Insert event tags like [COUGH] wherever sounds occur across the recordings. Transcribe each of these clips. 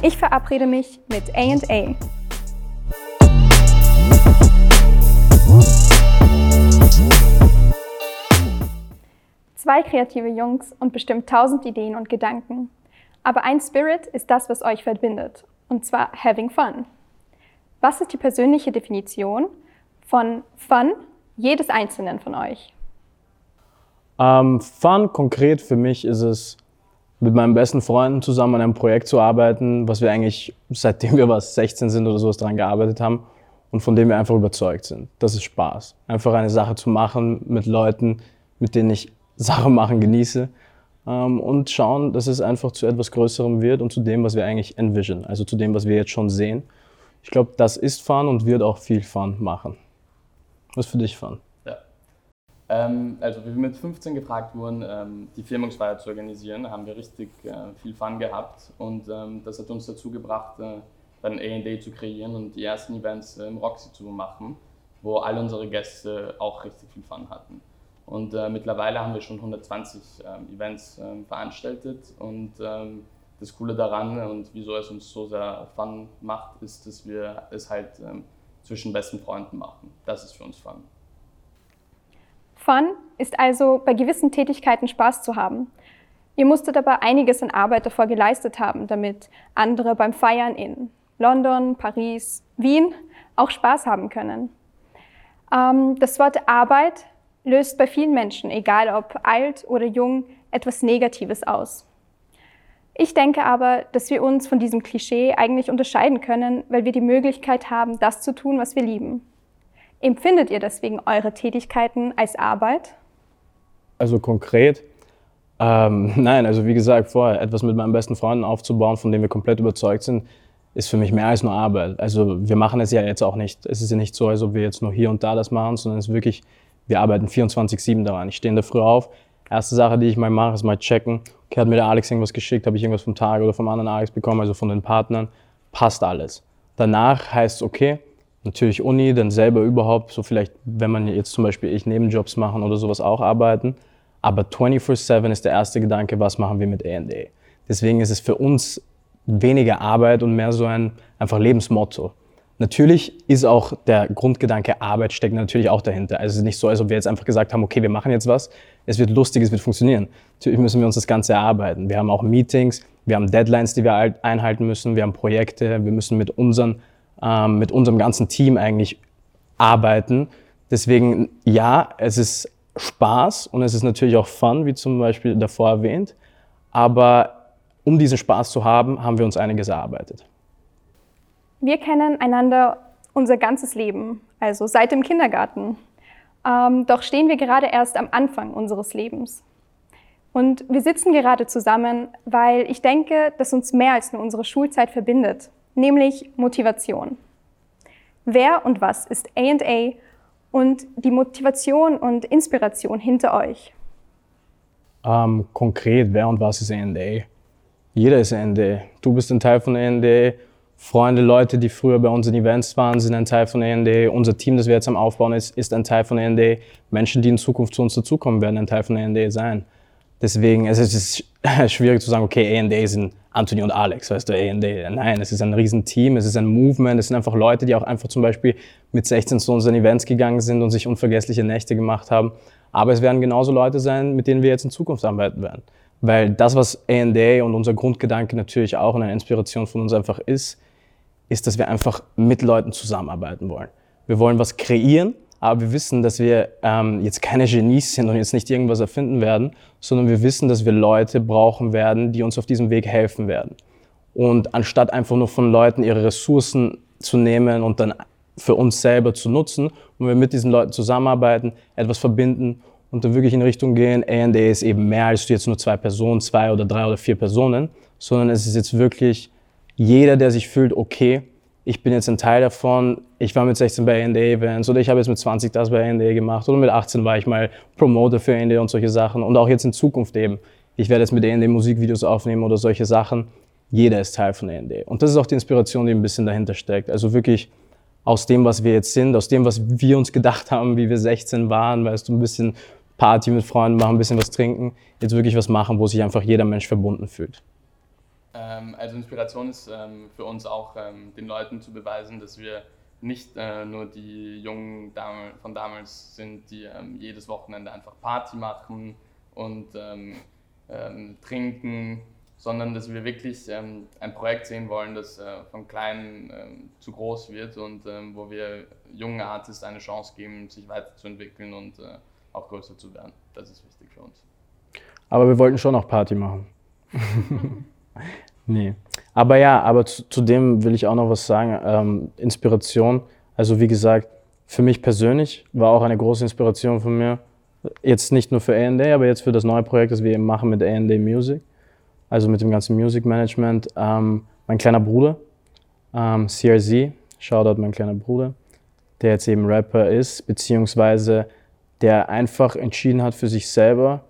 Ich verabrede mich mit A&A. Zwei kreative Jungs und bestimmt tausend Ideen und Gedanken. Aber ein Spirit ist das, was euch verbindet, und zwar having fun. Was ist die persönliche Definition von Fun jedes Einzelnen von euch? Ähm, Fun konkret für mich ist es, mit meinen besten Freunden zusammen an einem Projekt zu arbeiten, was wir eigentlich seitdem wir was 16 sind oder sowas daran gearbeitet haben und von dem wir einfach überzeugt sind. Das ist Spaß. Einfach eine Sache zu machen mit Leuten, mit denen ich Sachen machen genieße ähm, und schauen, dass es einfach zu etwas Größerem wird und zu dem, was wir eigentlich envision, also zu dem, was wir jetzt schon sehen. Ich glaube, das ist Fun und wird auch viel Fun machen. Was für dich Fun? Ähm, also, wie wir mit 15 gefragt wurden, ähm, die Firmungsfeier zu organisieren, haben wir richtig äh, viel Fun gehabt und ähm, das hat uns dazu gebracht, äh, dann A&A zu kreieren und die ersten Events äh, im Roxy zu machen, wo all unsere Gäste auch richtig viel Fun hatten. Und mittlerweile haben wir schon 120 ähm, Events veranstaltet und das Coole daran und wieso es uns so sehr Fun macht, ist, dass wir es halt zwischen besten Freunden machen. Das ist für uns Fun. Fun ist also bei gewissen Tätigkeiten Spaß zu haben. Ihr musstet aber einiges an Arbeit davor geleistet haben, damit andere beim Feiern in London, Paris, Wien auch Spaß haben können. Ähm, das Wort Arbeit löst bei vielen Menschen, egal ob alt oder jung, etwas Negatives aus. Ich denke aber, dass wir uns von diesem Klischee eigentlich unterscheiden können, weil wir die Möglichkeit haben, das zu tun, was wir lieben. Empfindet ihr deswegen eure Tätigkeiten als Arbeit? Also konkret, ähm, [LAUGHS] nein, also wie gesagt, vorher etwas mit meinen besten Freunden aufzubauen, von dem wir komplett überzeugt sind, ist für mich mehr als nur Arbeit. Also wir machen es ja jetzt auch nicht. Es ist ja nicht so, als ob wir jetzt nur hier und da das machen, sondern es ist wirklich, wir arbeiten 24-7 daran. Ich stehe in der Früh auf, Erste Sache, die ich mal mache, ist mal checken. Okay, hat mir der Alex irgendwas geschickt? Habe ich irgendwas vom Tag oder vom anderen Alex bekommen, also von den Partnern? Passt alles. Danach heißt es, okay, natürlich Uni, dann selber überhaupt, so vielleicht, wenn man jetzt zum Beispiel ich Nebenjobs machen oder sowas auch arbeiten. Aber 24-7 ist der erste Gedanke, was machen wir mit A&A? Deswegen ist es für uns weniger Arbeit und mehr so ein einfach Lebensmotto. Natürlich ist auch der Grundgedanke Arbeit steckt natürlich auch dahinter. Also es ist nicht so, als ob wir jetzt einfach gesagt haben, okay, wir machen jetzt was, es wird lustig, es wird funktionieren. Natürlich müssen wir uns das Ganze erarbeiten. Wir haben auch Meetings, wir haben Deadlines, die wir einhalten müssen, wir haben Projekte, wir müssen mit, unseren, ähm, mit unserem ganzen Team eigentlich arbeiten. Deswegen, ja, es ist Spaß und es ist natürlich auch Fun, wie zum Beispiel davor erwähnt. Aber um diesen Spaß zu haben, haben wir uns einiges erarbeitet. Wir kennen einander unser ganzes Leben, also seit dem Kindergarten. Ähm, doch stehen wir gerade erst am Anfang unseres Lebens. Und wir sitzen gerade zusammen, weil ich denke, dass uns mehr als nur unsere Schulzeit verbindet, nämlich Motivation. Wer und was ist A&A und die Motivation und Inspiration hinter euch? Ähm, konkret, wer und was ist A&A? Jeder ist A&A. Du bist ein Teil von A&A, Freunde, Leute, die früher bei uns in Events waren, sind ein Teil von A&A. Unser Team, das wir jetzt am Aufbauen ist, ist ein Teil von A&A. Menschen, die in Zukunft zu uns dazukommen, werden ein Teil von A&A sein. Deswegen es ist es [LAUGHS] schwierig zu sagen, okay, A&A sind Anthony und Alex, weißt du, A&A. Nein, es ist ein Riesenteam, es ist ein Movement, es sind einfach Leute, die auch einfach zum Beispiel mit 16 zu unseren Events gegangen sind und sich unvergessliche Nächte gemacht haben. Aber es werden genauso Leute sein, mit denen wir jetzt in Zukunft arbeiten werden. Weil das, was A&A und unser Grundgedanke natürlich auch und eine Inspiration von uns einfach ist, ist, dass wir einfach mit Leuten zusammenarbeiten wollen. Wir wollen was kreieren, aber wir wissen, dass wir ähm, jetzt keine Genies sind und jetzt nicht irgendwas erfinden werden, sondern wir wissen, dass wir Leute brauchen werden, die uns auf diesem Weg helfen werden. Und anstatt einfach nur von Leuten ihre Ressourcen zu nehmen und dann für uns selber zu nutzen, wollen wir mit diesen Leuten zusammenarbeiten, etwas verbinden und dann wirklich in Richtung gehen, A&A ist eben mehr als jetzt nur zwei Personen, zwei oder drei oder vier Personen, sondern es ist jetzt wirklich jeder, der sich fühlt, okay, ich bin jetzt ein Teil davon, ich war mit 16 bei A&A-Events oder ich habe jetzt mit 20 das bei A&A gemacht oder mit 18 war ich mal Promoter für A&A und solche Sachen und auch jetzt in Zukunft eben. Ich werde jetzt mit A&A Musikvideos aufnehmen oder solche Sachen. Jeder ist Teil von A&A. Und das ist auch die Inspiration, die ein bisschen dahinter steckt. Also wirklich aus dem, was wir jetzt sind, aus dem, was wir uns gedacht haben, wie wir 16 waren, weißt du, ein bisschen Party mit Freunden machen, ein bisschen was trinken, jetzt wirklich was machen, wo sich einfach jeder Mensch verbunden fühlt. Ähm, also Inspiration ist ähm, für uns auch ähm, den Leuten zu beweisen, dass wir nicht äh, nur die Jungen dam von damals sind, die ähm, jedes Wochenende einfach Party machen und ähm, ähm, trinken, sondern dass wir wirklich ein Projekt sehen wollen, das äh, von klein zu groß wird und wo wir jungen Artists eine Chance geben, sich weiterzuentwickeln und äh, auch größer zu werden. Das ist wichtig für uns. Aber wir wollten schon auch Party machen. [LAUGHS] nee. Aber ja, aber zu, zu, dem will ich auch noch was sagen. Ähm, Inspiration. Also wie gesagt, für mich persönlich war auch eine große Inspiration von mir. Jetzt nicht nur für A&A, aber jetzt für das neue Projekt, das wir eben machen mit A&A Music. Also mit dem ganzen Music Management. Ähm, mein kleiner Bruder, ähm, CRZ, Shoutout mein kleiner Bruder, der jetzt eben Rapper ist, beziehungsweise der einfach entschieden hat für sich selber,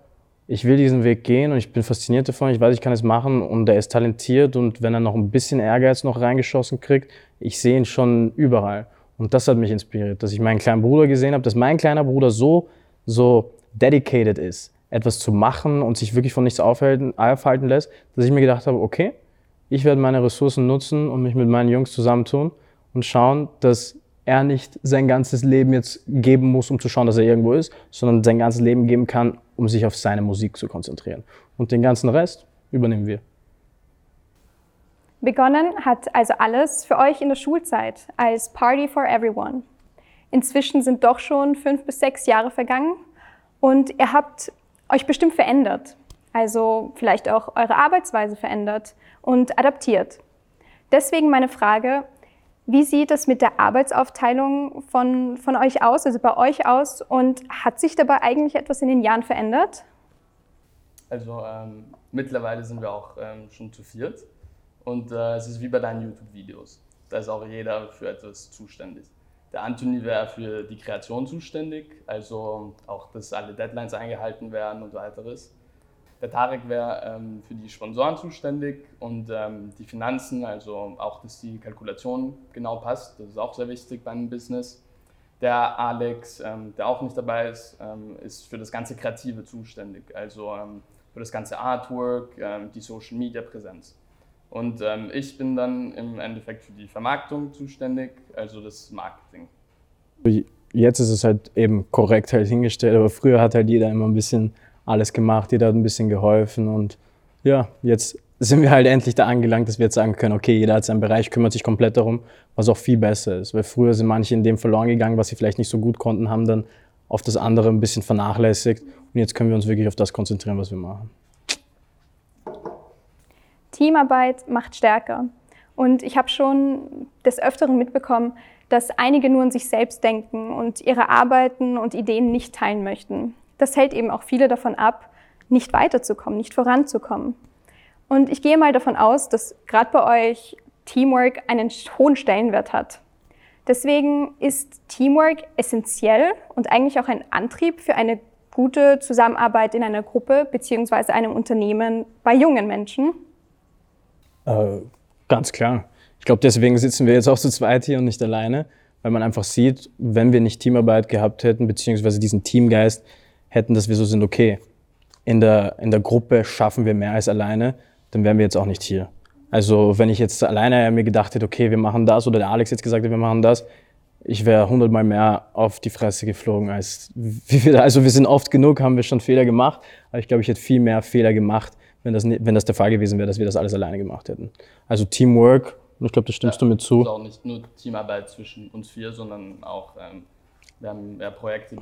ich will diesen Weg gehen und ich bin fasziniert davon, ich weiß, ich kann es machen und er ist talentiert und wenn er noch ein bisschen Ehrgeiz noch reingeschossen kriegt, ich sehe ihn schon überall. Und das hat mich inspiriert, dass ich meinen kleinen Bruder gesehen habe, dass mein kleiner Bruder so, so dedicated ist, etwas zu machen und sich wirklich von nichts aufhalten, aufhalten lässt, dass ich mir gedacht habe, okay, ich werde meine Ressourcen nutzen und mich mit meinen Jungs zusammentun und schauen, dass er nicht sein ganzes Leben jetzt geben muss, um zu schauen, dass er irgendwo ist, sondern sein ganzes Leben geben kann, um sich auf seine Musik zu konzentrieren. Und den ganzen Rest übernehmen wir. Begonnen hat also alles für euch in der Schulzeit als Party for Everyone. Inzwischen sind doch schon fünf bis sechs Jahre vergangen und ihr habt euch bestimmt verändert, also vielleicht auch eure Arbeitsweise verändert und adaptiert. Deswegen meine Frage, wie sieht es mit der Arbeitsaufteilung von, von euch aus, also bei euch aus? Und hat sich dabei eigentlich etwas in den Jahren verändert? Also ähm, mittlerweile sind wir auch ähm, schon zu viert. Und äh, es ist wie bei deinen YouTube-Videos. Da ist auch jeder für etwas zuständig. Der Anthony wäre für die Kreation zuständig, also auch, dass alle Deadlines eingehalten werden und weiteres. Der Tarek wäre ähm, für die Sponsoren zuständig und ähm, die Finanzen, also auch, dass die Kalkulation genau passt. Das ist auch sehr wichtig beim Business. Der Alex, ähm, der auch nicht dabei ist, ähm, ist für das ganze Kreative zuständig, also ähm, für das ganze Artwork, ähm, die Social Media Präsenz. Und ich bin dann im Endeffekt für die Vermarktung zuständig, also das Marketing. Jetzt ist es halt eben korrekt halt hingestellt, aber früher hat halt jeder immer ein bisschen alles gemacht, jeder hat ein bisschen geholfen und ja, jetzt sind wir halt endlich da angelangt, dass wir jetzt sagen können, okay, jeder hat seinen Bereich, kümmert sich komplett darum, was auch viel besser ist. Weil früher sind manche in dem verloren gegangen, was sie vielleicht nicht so gut konnten, haben dann auf das andere ein bisschen vernachlässigt und jetzt können wir uns wirklich auf das konzentrieren, was wir machen. Teamarbeit macht stärker. Und ich habe schon des Öfteren mitbekommen, dass einige nur an sich selbst denken und ihre Arbeiten und Ideen nicht teilen möchten das hält eben auch viele davon ab, nicht weiterzukommen, nicht voranzukommen. Und ich gehe mal davon aus, dass gerade bei euch Teamwork einen hohen Stellenwert hat. Deswegen ist Teamwork essentiell und eigentlich auch ein Antrieb für eine gute Zusammenarbeit in einer Gruppe bzw. einem Unternehmen bei jungen Menschen. Äh, ganz klar. Ich glaube, deswegen sitzen wir jetzt auch zu zweit hier und nicht alleine, weil man einfach sieht, wenn wir nicht Teamarbeit gehabt hätten, beziehungsweise diesen Teamgeist, hätten, dass wir so sind, okay, in der, in der Gruppe schaffen wir mehr als alleine, dann wären wir jetzt auch nicht hier. Also wenn ich jetzt alleine mir gedacht hätte, okay, wir machen das, oder der Alex jetzt gesagt hätte, wir machen das, ich wäre hundertmal mehr auf die Fresse geflogen als [LAUGHS] wie wir. Also wir sind oft genug, haben wir schon Fehler gemacht, aber ich glaube, ich hätte viel mehr Fehler gemacht, wenn das, wenn das der Fall gewesen wäre, dass wir das alles alleine gemacht hätten. Also Teamwork, und ich glaube, das stimmst ja, du mir zu. Also auch nicht nur Teamarbeit zwischen uns vier, sondern auch ähm, wir haben ja Projekte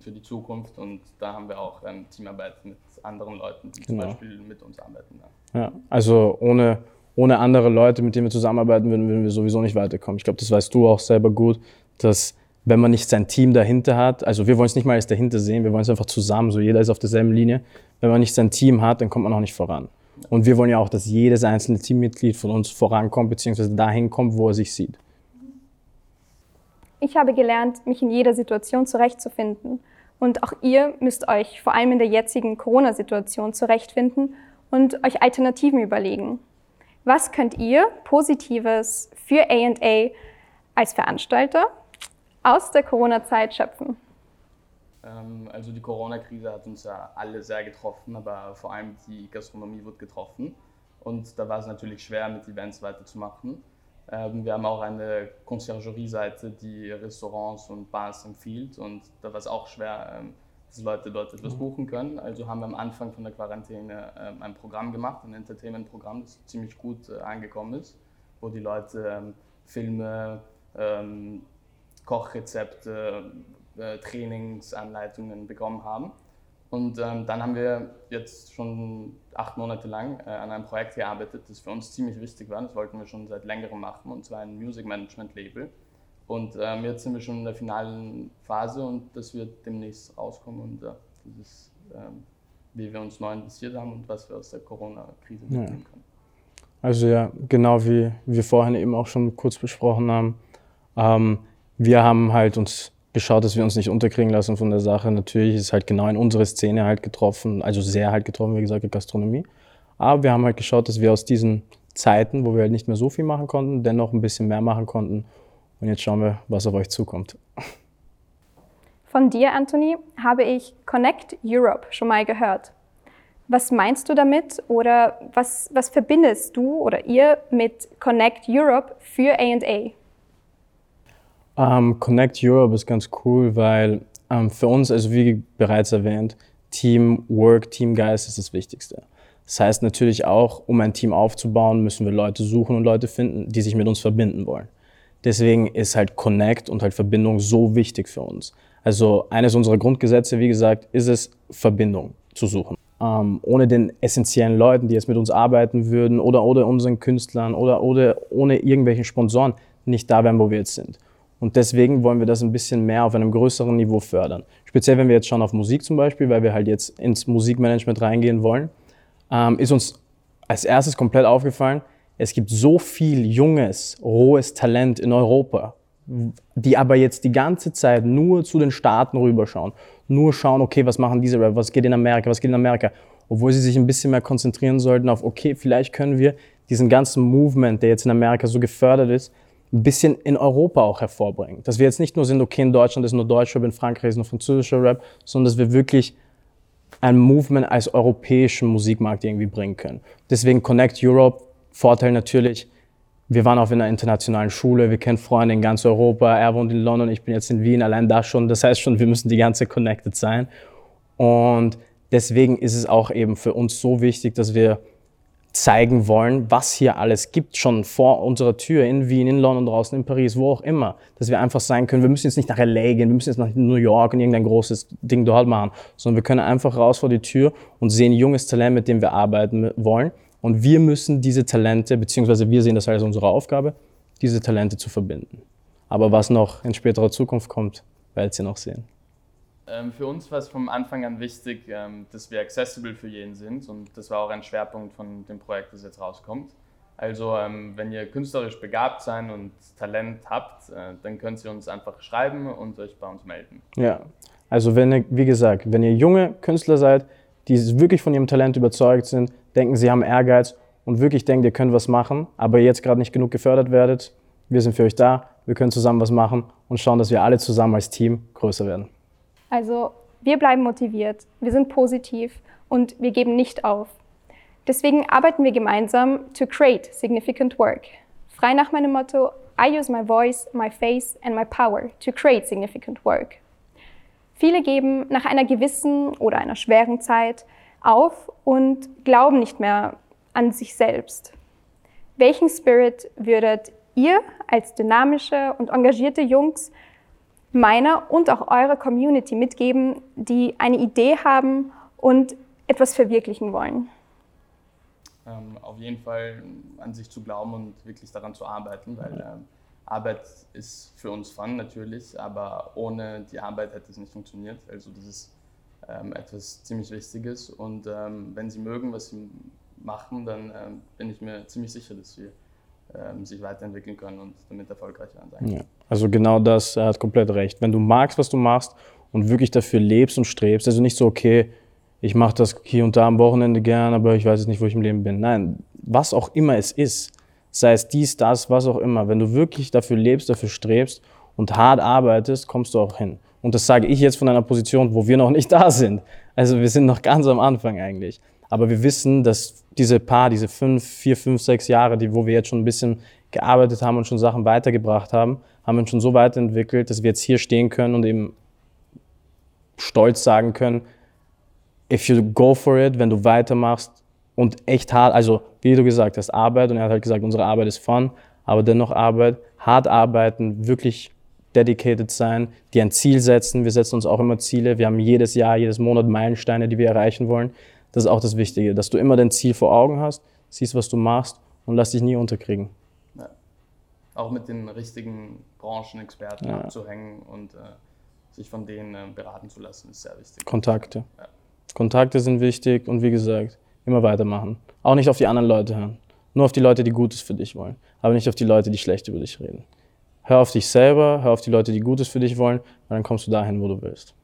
für die Zukunft und da haben wir auch ähm, Teamarbeit mit anderen Leuten, die genau. zum Beispiel mit uns arbeiten. Ja, ja also ohne, ohne andere Leute, mit denen wir zusammenarbeiten würden, würden wir sowieso nicht weiterkommen. Ich glaube, das weißt du auch selber gut, dass wenn man nicht sein Team dahinter hat, also wir wollen es nicht mal als dahinter sehen, wir wollen es einfach zusammen, so jeder ist auf derselben Linie. Wenn man nicht sein Team hat, dann kommt man auch nicht voran. Und wir wollen ja auch, dass jedes einzelne Teammitglied von uns vorankommt, beziehungsweise dahin kommt, wo er sich sieht. Ich habe gelernt, mich in jeder Situation zurechtzufinden. Und auch ihr müsst euch vor allem in der jetzigen Corona-Situation zurechtfinden und euch Alternativen überlegen. Was könnt ihr Positives für A&A als Veranstalter aus der Corona-Zeit schöpfen? Ähm, also die Corona-Krise hat uns ja alle sehr getroffen, aber vor allem die Gastronomie wird getroffen. Und da war es natürlich schwer, mit Events weiterzumachen. Ähm, wir haben auch eine Conciergerie-Seite, die Restaurants und Bars empfiehlt. Und da war es auch schwer, ähm, dass Leute dort etwas buchen können. Also haben wir am Anfang von der Quarantäne ähm, ein Programm gemacht, ein Entertainment-Programm, das ziemlich gut äh, angekommen ist, wo die Leute Filme, Kochrezepte, äh, Trainingsanleitungen bekommen haben. Und ähm, dann haben wir jetzt schon acht Monate lang äh, an einem Projekt gearbeitet, das für uns ziemlich wichtig war. Das wollten wir schon seit längerem machen, und zwar ein Music Management Label. Und ähm, jetzt sind wir schon in der finalen Phase und das wird demnächst rauskommen. Und äh, das ist, ähm, wie wir uns neu investiert haben und was wir aus der Corona-Krise mitnehmen ja. können. Also ja, genau wie wir vorhin eben auch schon kurz besprochen haben. Ähm, wir haben halt uns geschaut, dass wir uns nicht unterkriegen lassen von der Sache. Natürlich ist halt genau in unsere Szene halt getroffen, also sehr halt getroffen, wie gesagt, die Gastronomie. Aber wir haben halt geschaut, dass wir aus diesen Zeiten, wo wir halt nicht mehr so viel machen konnten, dennoch ein bisschen mehr machen konnten. Und jetzt schauen wir, was auf euch zukommt. Von dir, Anthony, habe ich Connect Europe schon mal gehört. Was meinst du damit oder was, was verbindest du oder ihr mit Connect Europe für A&A? Um, ähm, Connect Europe ist ganz cool, weil um, ähm, für uns, also wie bereits erwähnt, Teamwork, Teamgeist ist das Wichtigste. Das heißt natürlich auch, um ein Team aufzubauen, müssen wir Leute suchen und Leute finden, die sich mit uns verbinden wollen. Deswegen ist halt Connect und halt Verbindung so wichtig für uns. Also eines unserer Grundgesetze, wie gesagt, ist es, Verbindung zu suchen. Ähm, ohne den essentiellen Leuten, die jetzt mit uns arbeiten würden oder oder unseren Künstlern oder, oder ohne irgendwelche Sponsoren nicht da wären, wo wir jetzt sind. Und deswegen wollen wir das ein bisschen mehr auf einem größeren Niveau fördern. Speziell, wenn wir jetzt schauen auf Musik zum Beispiel, weil wir halt jetzt ins Musikmanagement reingehen wollen, ähm, ist uns als erstes komplett aufgefallen, es gibt so viel junges, rohes Talent in Europa, die aber jetzt die ganze Zeit nur zu den Staaten rüberschauen. Nur schauen, okay, was machen diese Rapper, was geht in Amerika, was geht in Amerika. Obwohl sie sich ein bisschen mehr konzentrieren sollten auf, okay, vielleicht können wir diesen ganzen Movement, der jetzt in Amerika so gefördert ist, ein bisschen in Europa auch hervorbringen. Dass wir jetzt nicht nur sind, okay, in Deutschland ist nur deutscher Rap, in Frankreich ist nur französischer Rap, sondern dass wir wirklich ein Movement als europäischen Musikmarkt irgendwie bringen können. Deswegen Connect Europe, Vorteil natürlich, wir waren auch in einer internationalen Schule, wir kennen Freunde in ganz Europa, er wohnt in London, ich bin jetzt in Wien, allein da schon, das heißt schon, wir müssen die ganze connected sein. Und deswegen ist es auch eben für uns so wichtig, dass wir zeigen wollen, was hier alles gibt, schon vor unserer Tür in Wien, in London draußen, in Paris, wo auch immer. Dass wir einfach sein können, wir müssen jetzt nicht nach LA gehen, wir müssen jetzt nach New York und irgendein großes Ding dort machen, sondern wir können einfach raus vor die Tür und sehen junges Talent, mit dem wir arbeiten wollen. Und wir müssen diese Talente, beziehungsweise wir sehen das als unsere Aufgabe, diese Talente zu verbinden. Aber was noch in späterer Zukunft kommt, werdet ihr noch sehen. Ähm, für uns war es vom Anfang an wichtig, ähm, dass wir accessible für jeden sind und das war auch ein Schwerpunkt von dem Projekt, das jetzt rauskommt. Also ähm, wenn ihr künstlerisch begabt seid und Talent habt, äh, dann könnt ihr uns einfach schreiben und euch bei uns melden. Ja, also wenn ihr, wie gesagt, wenn ihr junge Künstler seid, die wirklich von ihrem Talent überzeugt sind, denken, sie haben Ehrgeiz und wirklich denken, ihr könnt was machen, aber jetzt gerade nicht genug gefördert werdet, wir sind für euch da, wir können zusammen was machen und schauen, dass wir alle zusammen als Team größer werden. Also wir bleiben motiviert, wir sind positiv und wir geben nicht auf. Deswegen arbeiten wir gemeinsam to create significant work. Frei nach meinem Motto, I use my voice, my face and my power to create significant work. Viele geben nach einer gewissen oder einer schweren Zeit auf und glauben nicht mehr an sich selbst. Welchen Spirit würdet ihr als dynamische und engagierte Jungs meiner und auch eurer Community mitgeben, die eine Idee haben und etwas verwirklichen wollen? Ähm, auf jeden Fall an sich zu glauben und wirklich daran zu arbeiten, weil ähm, Arbeit ist für uns Fun natürlich, aber ohne die Arbeit hätte es nicht funktioniert. Also das ist ähm, etwas ziemlich Wichtiges und ähm, wenn Sie mögen, was Sie machen, dann ähm, bin ich mir ziemlich sicher, dass Sie ähm, sich weiterentwickeln können und damit erfolgreich werden sein. Ja. Also genau das, er hat komplett recht. Wenn du magst, was du machst und wirklich dafür lebst und strebst, also nicht so, okay, ich mache das hier und da am Wochenende gern, aber ich weiß jetzt nicht, wo ich im Leben bin. Nein, was auch immer es ist, sei es dies, das, was auch immer, wenn du wirklich dafür lebst, dafür strebst und hart arbeitest, kommst du auch hin. Und das sage ich jetzt von einer Position, wo wir noch nicht [LAUGHS] da sind. Also wir sind noch ganz am Anfang eigentlich. Aber wir wissen, dass diese paar, diese fünf, vier, fünf, sechs Jahre, die, wo wir jetzt schon ein bisschen gearbeitet haben und schon Sachen weitergebracht haben, haben uns schon so weiterentwickelt, dass wir jetzt hier stehen können und eben stolz sagen können, if you go for it, wenn du weitermachst und echt hart, also wie du gesagt hast, Arbeit und er hat halt gesagt, unsere Arbeit ist fun, aber dennoch Arbeit, hart arbeiten, wirklich dedicated sein, die ein Ziel setzen. Wir setzen uns auch immer Ziele. Wir haben jedes Jahr, jedes Monat Meilensteine, die wir erreichen wollen. Das ist auch das Wichtige, dass du immer dein Ziel vor Augen hast, siehst, was du machst und lass dich nie unterkriegen. Auch mit den richtigen Branchenexperten ja. abzuhängen und äh, sich von denen äh, beraten zu lassen, ist sehr wichtig. Kontakte. Ja. Kontakte sind wichtig und wie gesagt, immer weitermachen. Auch nicht auf die anderen Leute hören. Nur auf die Leute, die Gutes für dich wollen, aber nicht auf die Leute, die schlecht über dich reden. Hör auf dich selber, hör auf die Leute, die Gutes für dich wollen, und dann kommst du dahin, wo du willst.